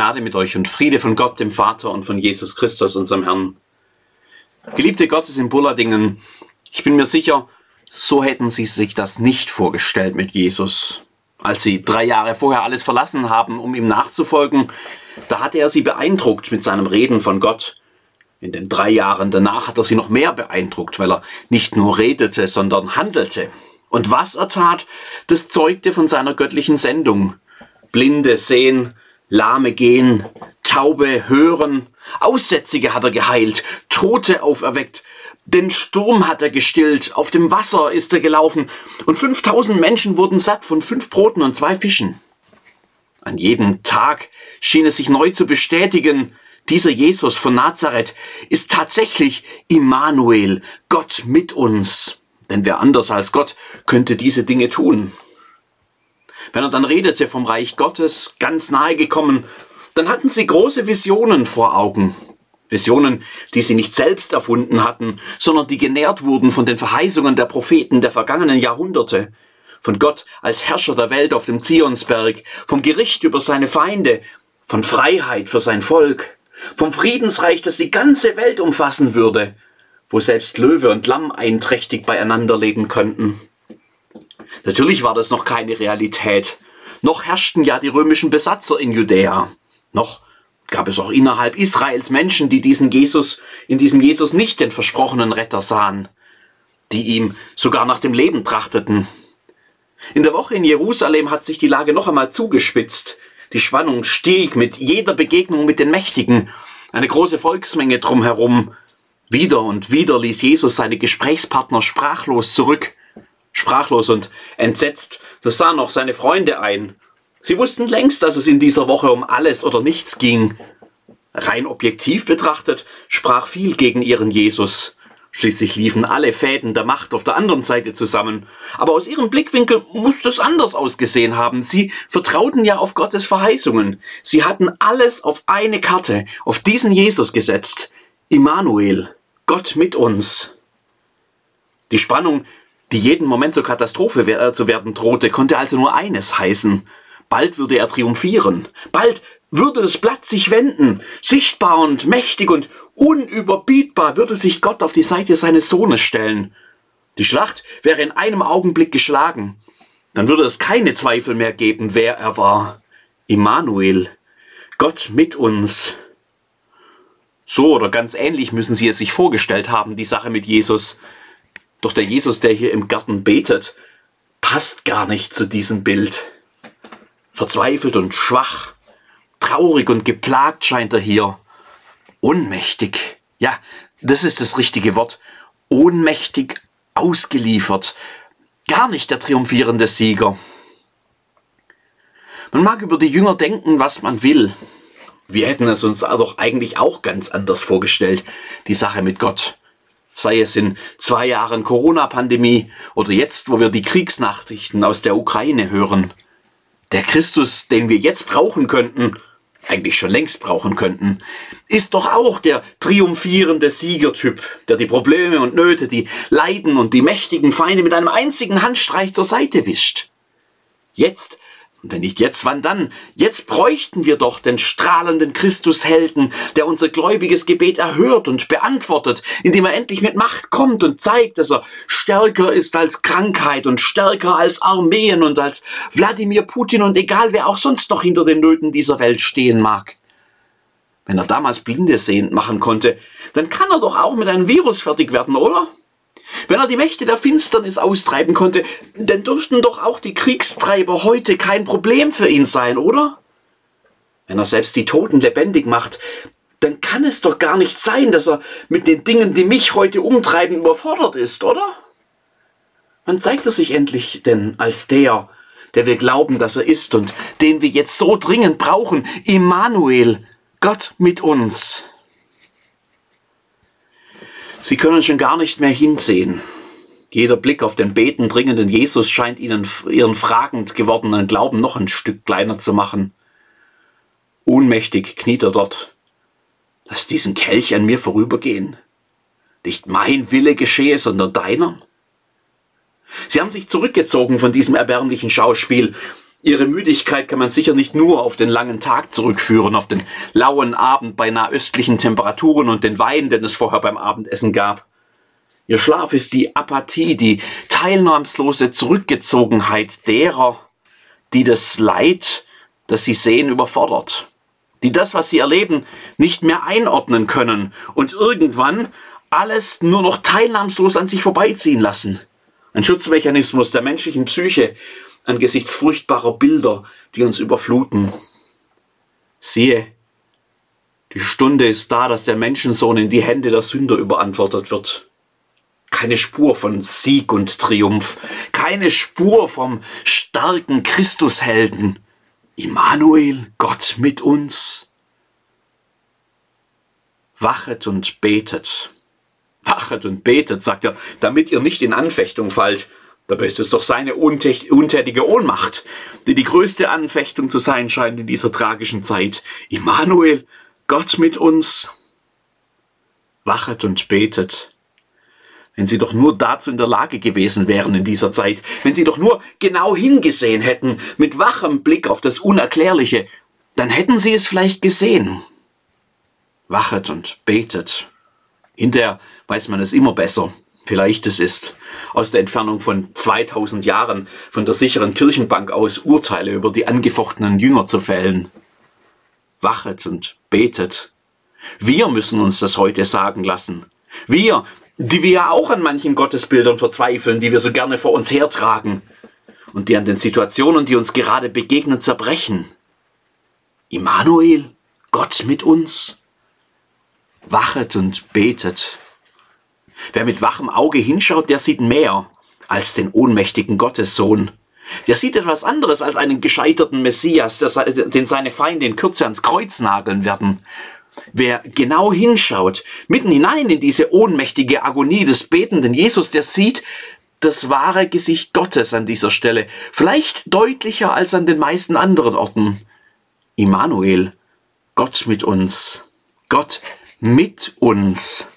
Gnade mit euch und Friede von Gott, dem Vater und von Jesus Christus, unserem Herrn. Geliebte Gottes in Bulladingen, ich bin mir sicher, so hätten Sie sich das nicht vorgestellt mit Jesus. Als Sie drei Jahre vorher alles verlassen haben, um ihm nachzufolgen, da hatte er Sie beeindruckt mit seinem Reden von Gott. In den drei Jahren danach hat er Sie noch mehr beeindruckt, weil er nicht nur redete, sondern handelte. Und was er tat, das zeugte von seiner göttlichen Sendung. Blinde sehen, Lahme gehen, Taube hören, Aussätzige hat er geheilt, Tote auferweckt, den Sturm hat er gestillt, auf dem Wasser ist er gelaufen und 5000 Menschen wurden satt von fünf Broten und zwei Fischen. An jedem Tag schien es sich neu zu bestätigen, dieser Jesus von Nazareth ist tatsächlich Immanuel, Gott mit uns. Denn wer anders als Gott könnte diese Dinge tun? Wenn er dann redete vom Reich Gottes, ganz nahe gekommen, dann hatten sie große Visionen vor Augen. Visionen, die sie nicht selbst erfunden hatten, sondern die genährt wurden von den Verheißungen der Propheten der vergangenen Jahrhunderte. Von Gott als Herrscher der Welt auf dem Zionsberg, vom Gericht über seine Feinde, von Freiheit für sein Volk, vom Friedensreich, das die ganze Welt umfassen würde, wo selbst Löwe und Lamm einträchtig beieinander leben könnten. Natürlich war das noch keine Realität. Noch herrschten ja die römischen Besatzer in Judäa. Noch gab es auch innerhalb Israels Menschen, die diesen Jesus, in diesem Jesus nicht den versprochenen Retter sahen, die ihm sogar nach dem Leben trachteten. In der Woche in Jerusalem hat sich die Lage noch einmal zugespitzt. Die Spannung stieg mit jeder Begegnung mit den Mächtigen. Eine große Volksmenge drumherum. Wieder und wieder ließ Jesus seine Gesprächspartner sprachlos zurück. Sprachlos und entsetzt, das sahen auch seine Freunde ein. Sie wussten längst, dass es in dieser Woche um alles oder nichts ging. Rein objektiv betrachtet sprach viel gegen ihren Jesus. Schließlich liefen alle Fäden der Macht auf der anderen Seite zusammen. Aber aus ihrem Blickwinkel musste es anders ausgesehen haben. Sie vertrauten ja auf Gottes Verheißungen. Sie hatten alles auf eine Karte, auf diesen Jesus gesetzt. Immanuel, Gott mit uns. Die Spannung die jeden Moment zur Katastrophe äh, zu werden drohte, konnte also nur eines heißen. Bald würde er triumphieren. Bald würde das Blatt sich wenden. Sichtbar und mächtig und unüberbietbar würde sich Gott auf die Seite seines Sohnes stellen. Die Schlacht wäre in einem Augenblick geschlagen. Dann würde es keine Zweifel mehr geben, wer er war. Immanuel. Gott mit uns. So oder ganz ähnlich müssen Sie es sich vorgestellt haben, die Sache mit Jesus. Doch der Jesus, der hier im Garten betet, passt gar nicht zu diesem Bild. Verzweifelt und schwach, traurig und geplagt scheint er hier. Ohnmächtig. Ja, das ist das richtige Wort. Ohnmächtig ausgeliefert. Gar nicht der triumphierende Sieger. Man mag über die Jünger denken, was man will. Wir hätten es uns also eigentlich auch ganz anders vorgestellt, die Sache mit Gott sei es in zwei Jahren Corona-Pandemie oder jetzt, wo wir die Kriegsnachrichten aus der Ukraine hören. Der Christus, den wir jetzt brauchen könnten, eigentlich schon längst brauchen könnten, ist doch auch der triumphierende Siegertyp, der die Probleme und Nöte, die Leiden und die mächtigen Feinde mit einem einzigen Handstreich zur Seite wischt. Jetzt und wenn nicht jetzt, wann dann? Jetzt bräuchten wir doch den strahlenden Christushelden, der unser gläubiges Gebet erhört und beantwortet, indem er endlich mit Macht kommt und zeigt, dass er stärker ist als Krankheit und stärker als Armeen und als Wladimir Putin und egal wer auch sonst noch hinter den Nöten dieser Welt stehen mag. Wenn er damals Blinde sehend machen konnte, dann kann er doch auch mit einem Virus fertig werden, oder? Wenn er die Mächte der Finsternis austreiben konnte, dann dürften doch auch die Kriegstreiber heute kein Problem für ihn sein, oder? Wenn er selbst die Toten lebendig macht, dann kann es doch gar nicht sein, dass er mit den Dingen, die mich heute umtreiben, überfordert ist, oder? Wann zeigt er sich endlich denn als der, der wir glauben, dass er ist und den wir jetzt so dringend brauchen, Immanuel, Gott mit uns? Sie können schon gar nicht mehr hinsehen. Jeder Blick auf den beten dringenden Jesus scheint ihnen ihren fragend gewordenen Glauben noch ein Stück kleiner zu machen. Ohnmächtig kniet er dort. Lass diesen Kelch an mir vorübergehen. Nicht mein Wille geschehe, sondern deiner. Sie haben sich zurückgezogen von diesem erbärmlichen Schauspiel. Ihre Müdigkeit kann man sicher nicht nur auf den langen Tag zurückführen, auf den lauen Abend bei nahöstlichen Temperaturen und den Wein, den es vorher beim Abendessen gab. Ihr Schlaf ist die Apathie, die teilnahmslose Zurückgezogenheit derer, die das Leid, das sie sehen, überfordert, die das, was sie erleben, nicht mehr einordnen können und irgendwann alles nur noch teilnahmslos an sich vorbeiziehen lassen. Ein Schutzmechanismus der menschlichen Psyche, angesichts furchtbarer Bilder, die uns überfluten. Siehe, die Stunde ist da, dass der Menschensohn in die Hände der Sünder überantwortet wird. Keine Spur von Sieg und Triumph, keine Spur vom starken Christushelden. Immanuel, Gott mit uns. Wachet und betet. Wachet und betet, sagt er, damit ihr nicht in Anfechtung fallt. Dabei ist es doch seine untätige Ohnmacht, die die größte Anfechtung zu sein scheint in dieser tragischen Zeit. Immanuel, Gott mit uns. Wachet und betet. Wenn sie doch nur dazu in der Lage gewesen wären in dieser Zeit, wenn sie doch nur genau hingesehen hätten, mit wachem Blick auf das Unerklärliche, dann hätten sie es vielleicht gesehen. Wachet und betet. Hinterher weiß man es immer besser wie leicht es ist, aus der Entfernung von 2000 Jahren von der sicheren Kirchenbank aus Urteile über die angefochtenen Jünger zu fällen. Wachet und betet. Wir müssen uns das heute sagen lassen. Wir, die wir ja auch an manchen Gottesbildern verzweifeln, die wir so gerne vor uns hertragen und die an den Situationen, die uns gerade begegnen, zerbrechen. Immanuel, Gott mit uns. Wachet und betet. Wer mit wachem Auge hinschaut, der sieht mehr als den ohnmächtigen Gottessohn. Der sieht etwas anderes als einen gescheiterten Messias, den seine Feinde in Kürze ans Kreuz nageln werden. Wer genau hinschaut, mitten hinein in diese ohnmächtige Agonie des betenden Jesus, der sieht das wahre Gesicht Gottes an dieser Stelle, vielleicht deutlicher als an den meisten anderen Orten. Immanuel, Gott mit uns, Gott mit uns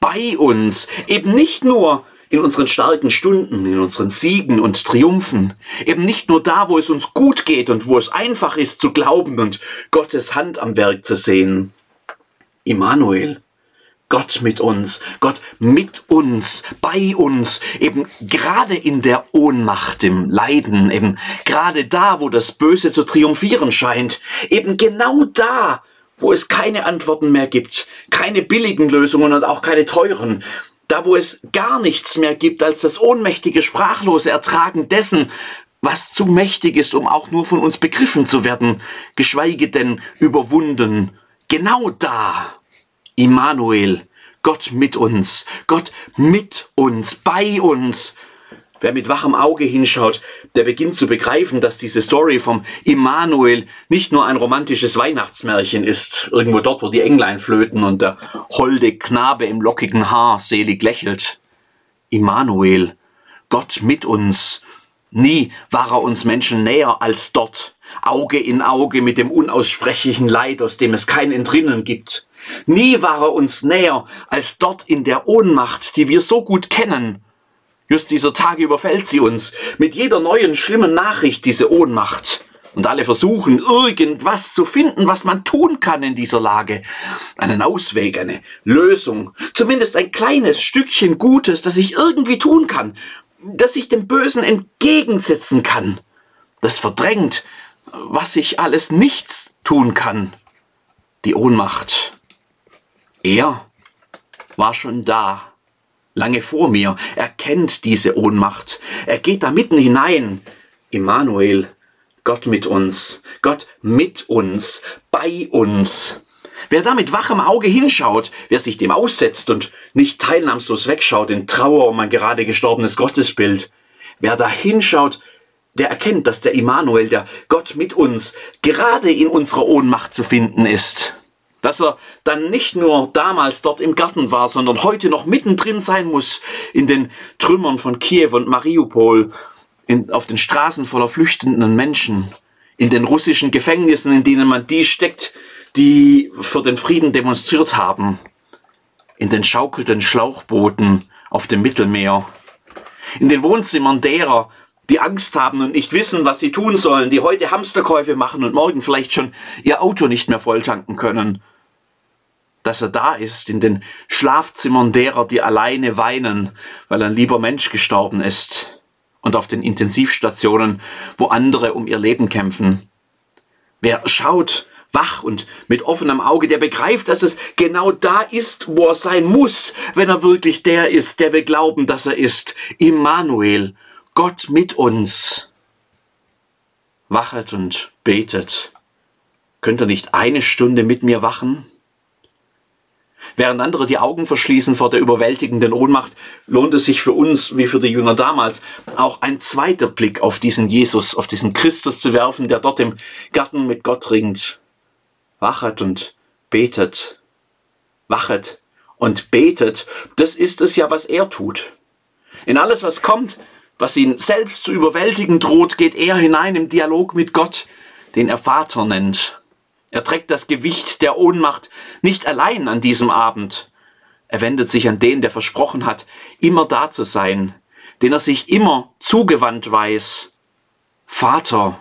bei uns, eben nicht nur in unseren starken Stunden, in unseren Siegen und Triumphen, eben nicht nur da, wo es uns gut geht und wo es einfach ist zu glauben und Gottes Hand am Werk zu sehen. Immanuel, Gott mit uns, Gott mit uns, bei uns, eben gerade in der Ohnmacht, im Leiden, eben gerade da, wo das Böse zu triumphieren scheint, eben genau da, wo es keine Antworten mehr gibt, keine billigen Lösungen und auch keine teuren, da wo es gar nichts mehr gibt als das ohnmächtige, sprachlose Ertragen dessen, was zu mächtig ist, um auch nur von uns begriffen zu werden, geschweige denn überwunden. Genau da, Immanuel, Gott mit uns, Gott mit uns, bei uns, Wer mit wachem Auge hinschaut, der beginnt zu begreifen, dass diese Story vom Immanuel nicht nur ein romantisches Weihnachtsmärchen ist, irgendwo dort, wo die Englein flöten und der holde Knabe im lockigen Haar selig lächelt. Immanuel, Gott mit uns. Nie war er uns Menschen näher als dort, Auge in Auge mit dem unaussprechlichen Leid, aus dem es kein Entrinnen gibt. Nie war er uns näher als dort in der Ohnmacht, die wir so gut kennen, Just dieser Tage überfällt sie uns mit jeder neuen schlimmen Nachricht diese Ohnmacht. Und alle versuchen irgendwas zu finden, was man tun kann in dieser Lage. Einen Ausweg, eine Lösung, zumindest ein kleines Stückchen Gutes, das ich irgendwie tun kann, das ich dem Bösen entgegensetzen kann. Das verdrängt, was ich alles nichts tun kann. Die Ohnmacht. Er war schon da lange vor mir. Er kennt diese Ohnmacht. Er geht da mitten hinein. Immanuel, Gott mit uns, Gott mit uns, bei uns. Wer da mit wachem Auge hinschaut, wer sich dem aussetzt und nicht teilnahmslos wegschaut in Trauer um ein gerade gestorbenes Gottesbild, wer da hinschaut, der erkennt, dass der Immanuel, der Gott mit uns, gerade in unserer Ohnmacht zu finden ist dass er dann nicht nur damals dort im Garten war, sondern heute noch mittendrin sein muss in den Trümmern von Kiew und Mariupol, in, auf den Straßen voller flüchtenden Menschen, in den russischen Gefängnissen, in denen man die steckt, die für den Frieden demonstriert haben, in den schaukelnden Schlauchbooten auf dem Mittelmeer, in den Wohnzimmern derer, die Angst haben und nicht wissen, was sie tun sollen, die heute Hamsterkäufe machen und morgen vielleicht schon ihr Auto nicht mehr volltanken können. Dass er da ist in den Schlafzimmern derer, die alleine weinen, weil ein lieber Mensch gestorben ist und auf den Intensivstationen, wo andere um ihr Leben kämpfen. Wer schaut wach und mit offenem Auge, der begreift, dass es genau da ist, wo er sein muss, wenn er wirklich der ist, der wir glauben, dass er ist. Immanuel, Gott mit uns. Wachet und betet. Könnt ihr nicht eine Stunde mit mir wachen? Während andere die Augen verschließen vor der überwältigenden Ohnmacht, lohnt es sich für uns, wie für die Jünger damals, auch ein zweiter Blick auf diesen Jesus, auf diesen Christus zu werfen, der dort im Garten mit Gott ringt wachet und betet. Wachet und betet, das ist es ja, was er tut. In alles, was kommt, was ihn selbst zu überwältigen droht, geht er hinein im Dialog mit Gott, den er Vater nennt. Er trägt das Gewicht der Ohnmacht nicht allein an diesem Abend. Er wendet sich an den, der versprochen hat, immer da zu sein, den er sich immer zugewandt weiß. Vater,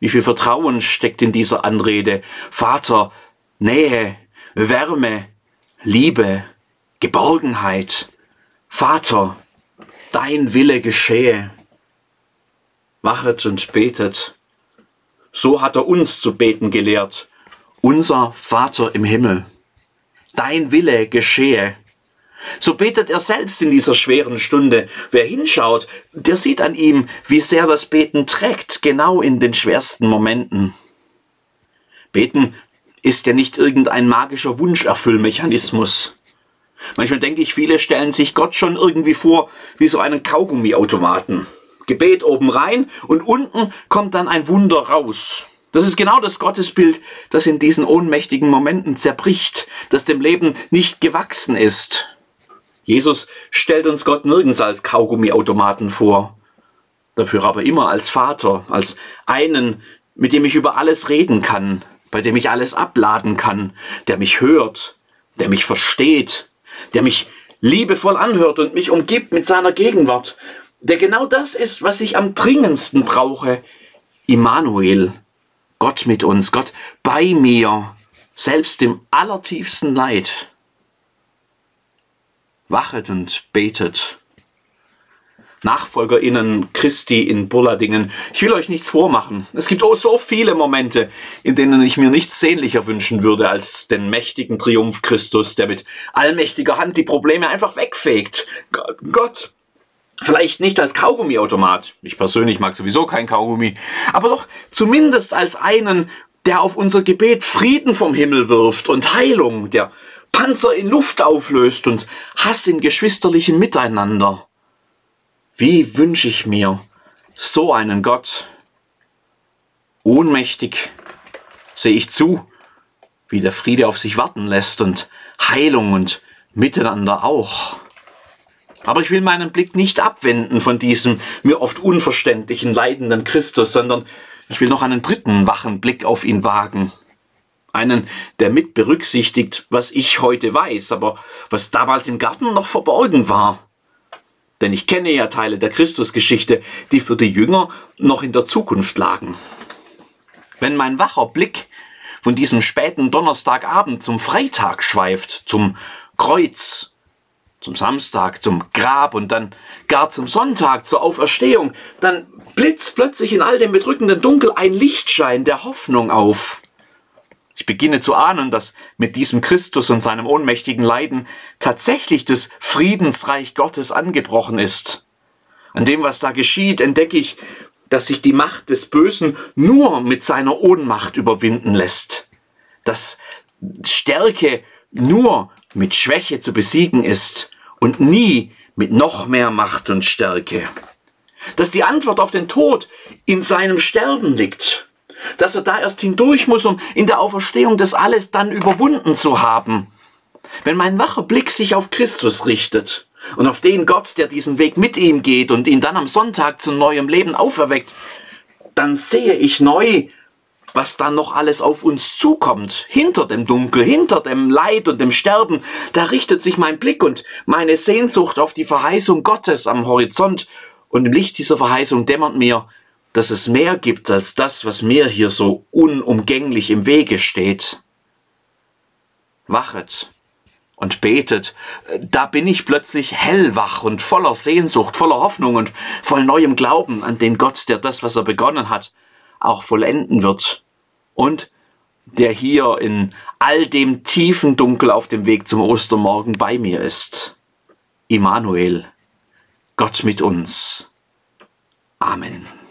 wie viel Vertrauen steckt in dieser Anrede? Vater, Nähe, Wärme, Liebe, Geborgenheit. Vater, dein Wille geschehe. Wachet und betet. So hat er uns zu beten gelehrt. Unser Vater im Himmel. Dein Wille geschehe. So betet er selbst in dieser schweren Stunde. Wer hinschaut, der sieht an ihm, wie sehr das Beten trägt, genau in den schwersten Momenten. Beten ist ja nicht irgendein magischer Wunscherfüllmechanismus. Manchmal denke ich, viele stellen sich Gott schon irgendwie vor wie so einen Kaugummiautomaten. Gebet oben rein und unten kommt dann ein Wunder raus. Das ist genau das Gottesbild, das in diesen ohnmächtigen Momenten zerbricht, das dem Leben nicht gewachsen ist. Jesus stellt uns Gott nirgends als Kaugummiautomaten vor, dafür aber immer als Vater, als einen, mit dem ich über alles reden kann, bei dem ich alles abladen kann, der mich hört, der mich versteht, der mich liebevoll anhört und mich umgibt mit seiner Gegenwart, der genau das ist, was ich am dringendsten brauche. Immanuel, Gott mit uns, Gott bei mir, selbst im allertiefsten Leid wachet und betet. NachfolgerInnen Christi in Bulladingen. Ich will euch nichts vormachen. Es gibt auch so viele Momente, in denen ich mir nichts sehnlicher wünschen würde als den mächtigen Triumph Christus, der mit allmächtiger Hand die Probleme einfach wegfegt. Gott, Vielleicht nicht als Kaugummiautomat. Ich persönlich mag sowieso kein Kaugummi. Aber doch zumindest als einen, der auf unser Gebet Frieden vom Himmel wirft und Heilung, der Panzer in Luft auflöst und Hass in geschwisterlichem Miteinander. Wie wünsche ich mir so einen Gott? Ohnmächtig sehe ich zu, wie der Friede auf sich warten lässt und Heilung und Miteinander auch. Aber ich will meinen Blick nicht abwenden von diesem mir oft unverständlichen, leidenden Christus, sondern ich will noch einen dritten wachen Blick auf ihn wagen einen, der mit berücksichtigt, was ich heute weiß, aber was damals im Garten noch verborgen war. Denn ich kenne ja Teile der Christusgeschichte, die für die Jünger noch in der Zukunft lagen. Wenn mein wacher Blick von diesem späten Donnerstagabend zum Freitag schweift, zum Kreuz, zum Samstag, zum Grab und dann gar zum Sonntag, zur Auferstehung, dann blitzt plötzlich in all dem bedrückenden Dunkel ein Lichtschein der Hoffnung auf. Ich beginne zu ahnen, dass mit diesem Christus und seinem ohnmächtigen Leiden tatsächlich das Friedensreich Gottes angebrochen ist. An dem, was da geschieht, entdecke ich, dass sich die Macht des Bösen nur mit seiner Ohnmacht überwinden lässt. Dass Stärke nur mit Schwäche zu besiegen ist und nie mit noch mehr Macht und Stärke. Dass die Antwort auf den Tod in seinem Sterben liegt dass er da erst hindurch muss, um in der Auferstehung das alles dann überwunden zu haben. Wenn mein wacher Blick sich auf Christus richtet und auf den Gott, der diesen Weg mit ihm geht und ihn dann am Sonntag zu neuem Leben auferweckt, dann sehe ich neu, was dann noch alles auf uns zukommt. Hinter dem Dunkel, hinter dem Leid und dem Sterben, da richtet sich mein Blick und meine Sehnsucht auf die Verheißung Gottes am Horizont Und im Licht dieser Verheißung dämmert mir, dass es mehr gibt als das, was mir hier so unumgänglich im Wege steht. Wachet und betet, da bin ich plötzlich hellwach und voller Sehnsucht, voller Hoffnung und voll neuem Glauben an den Gott, der das, was er begonnen hat, auch vollenden wird. Und der hier in all dem tiefen Dunkel auf dem Weg zum Ostermorgen bei mir ist. Immanuel, Gott mit uns. Amen.